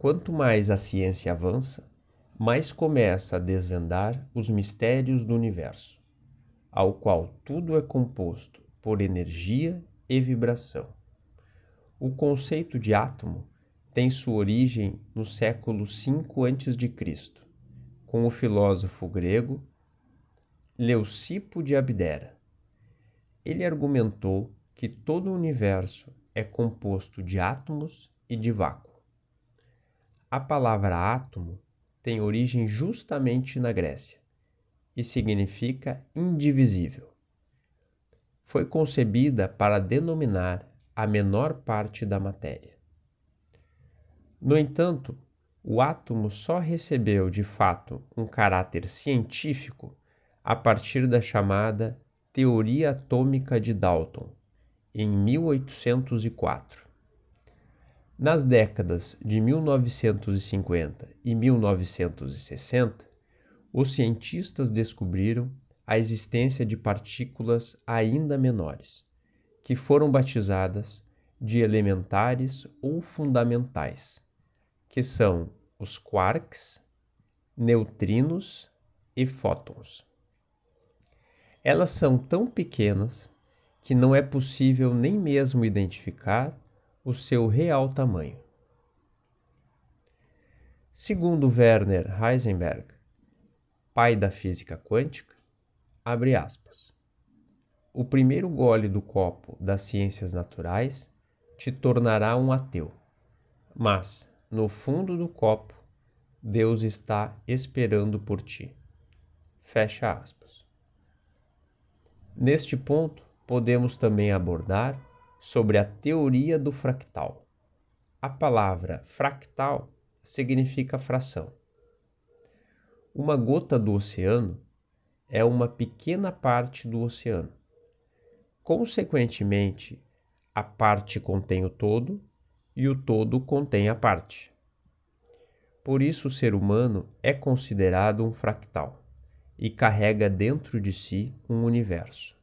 Quanto mais a ciência avança, mais começa a desvendar os mistérios do universo, ao qual tudo é composto por energia e vibração. O conceito de átomo tem sua origem no século V a.C., com o filósofo grego Leucipo de Abdera. Ele argumentou que todo o universo é composto de átomos e de vácuo. A palavra átomo tem origem justamente na Grécia e significa indivisível. Foi concebida para denominar a menor parte da matéria. No entanto, o átomo só recebeu de fato um caráter científico a partir da chamada Teoria Atômica de Dalton, em 1804. Nas décadas de 1950 e 1960, os cientistas descobriram a existência de partículas ainda menores, que foram batizadas de elementares ou fundamentais, que são os quarks, neutrinos e fótons. Elas são tão pequenas que não é possível nem mesmo identificar o seu real tamanho. Segundo Werner Heisenberg, pai da física quântica, abre aspas. O primeiro gole do copo das ciências naturais te tornará um ateu, mas, no fundo do copo, Deus está esperando por ti. Fecha aspas. Neste ponto, podemos também abordar sobre a teoria do fractal. A palavra fractal significa fração. Uma gota do oceano é uma pequena parte do oceano. Consequentemente, a parte contém o todo e o todo contém a parte. Por isso, o ser humano é considerado um fractal e carrega dentro de si um universo,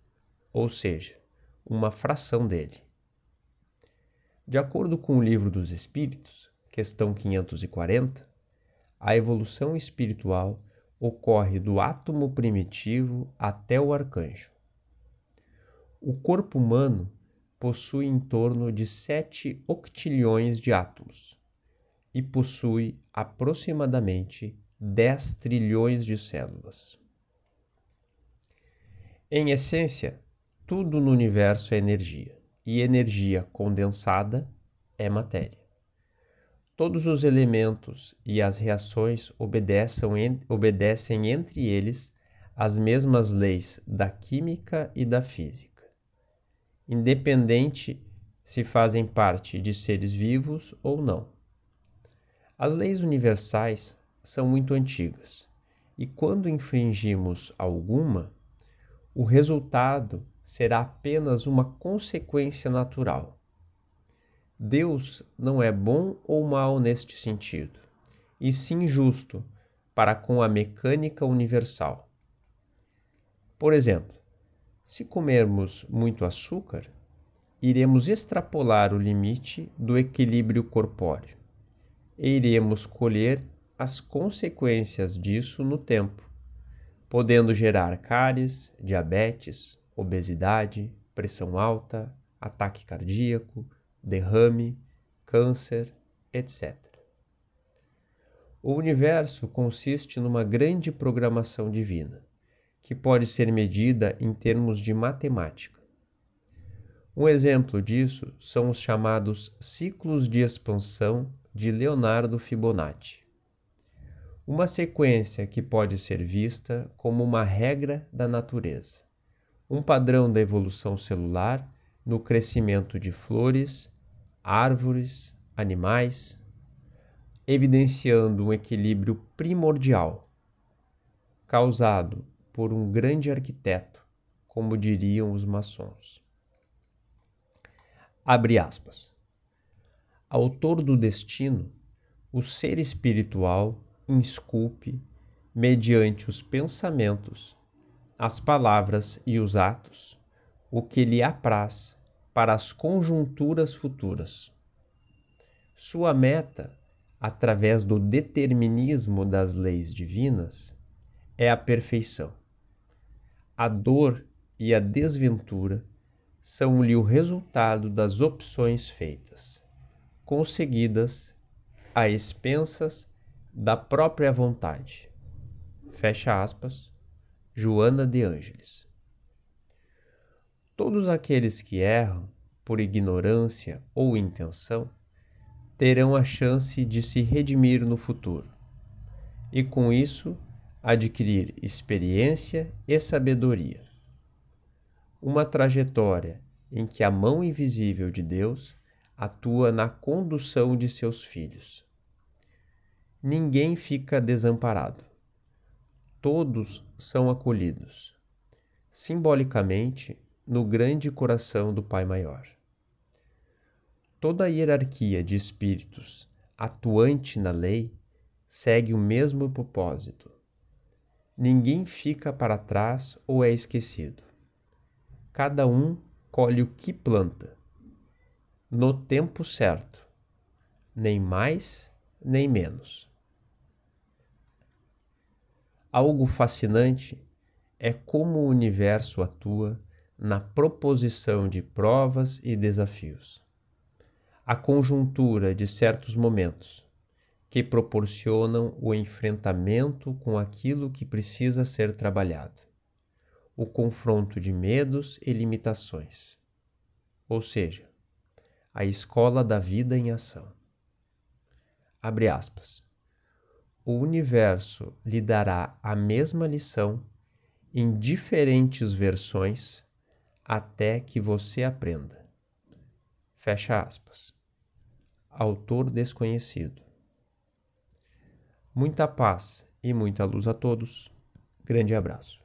ou seja, uma fração dele. De acordo com o Livro dos Espíritos, questão 540, a evolução espiritual ocorre do átomo primitivo até o arcanjo. O corpo humano possui em torno de 7 octilhões de átomos e possui aproximadamente 10 trilhões de células. Em essência, tudo no universo é energia, e energia condensada é matéria. Todos os elementos e as reações obedecem, entre eles as mesmas leis da química e da física, independente se fazem parte de seres vivos ou não. As leis universais são muito antigas, e quando infringimos alguma, o resultado será apenas uma consequência natural. Deus não é bom ou mal neste sentido, e sim justo para com a mecânica universal. Por exemplo, se comermos muito açúcar, iremos extrapolar o limite do equilíbrio corpóreo e iremos colher as consequências disso no tempo podendo gerar cáries, diabetes, obesidade, pressão alta, ataque cardíaco, derrame, câncer, etc. O universo consiste numa grande programação divina, que pode ser medida em termos de matemática. Um exemplo disso são os chamados ciclos de expansão de Leonardo Fibonacci uma sequência que pode ser vista como uma regra da natureza, um padrão da evolução celular no crescimento de flores, árvores, animais, evidenciando um equilíbrio primordial, causado por um grande arquiteto, como diriam os maçons. Abre aspas. Autor do destino, o ser espiritual insculpe, mediante os pensamentos, as palavras e os atos, o que lhe apraz para as conjunturas futuras. Sua meta através do determinismo das leis divinas, é a perfeição. A dor e a desventura são-lhe o resultado das opções feitas, conseguidas a expensas da própria vontade. Fecha aspas, Joana de Ângeles. Todos aqueles que erram por ignorância ou intenção terão a chance de se redimir no futuro e, com isso, adquirir experiência e sabedoria. Uma trajetória em que a mão invisível de Deus atua na condução de seus filhos. Ninguém fica desamparado. Todos são acolhidos, simbolicamente, no grande coração do Pai Maior. Toda a hierarquia de espíritos atuante na lei segue o mesmo propósito. Ninguém fica para trás ou é esquecido. Cada um colhe o que planta, no tempo certo, nem mais nem menos. Algo fascinante é como o universo atua na proposição de provas e desafios. A conjuntura de certos momentos que proporcionam o enfrentamento com aquilo que precisa ser trabalhado, o confronto de medos e limitações, ou seja, a escola da vida em ação. Abre aspas. O universo lhe dará a mesma lição em diferentes versões até que você aprenda. Fecha aspas. Autor desconhecido. Muita paz e muita luz a todos. Grande abraço.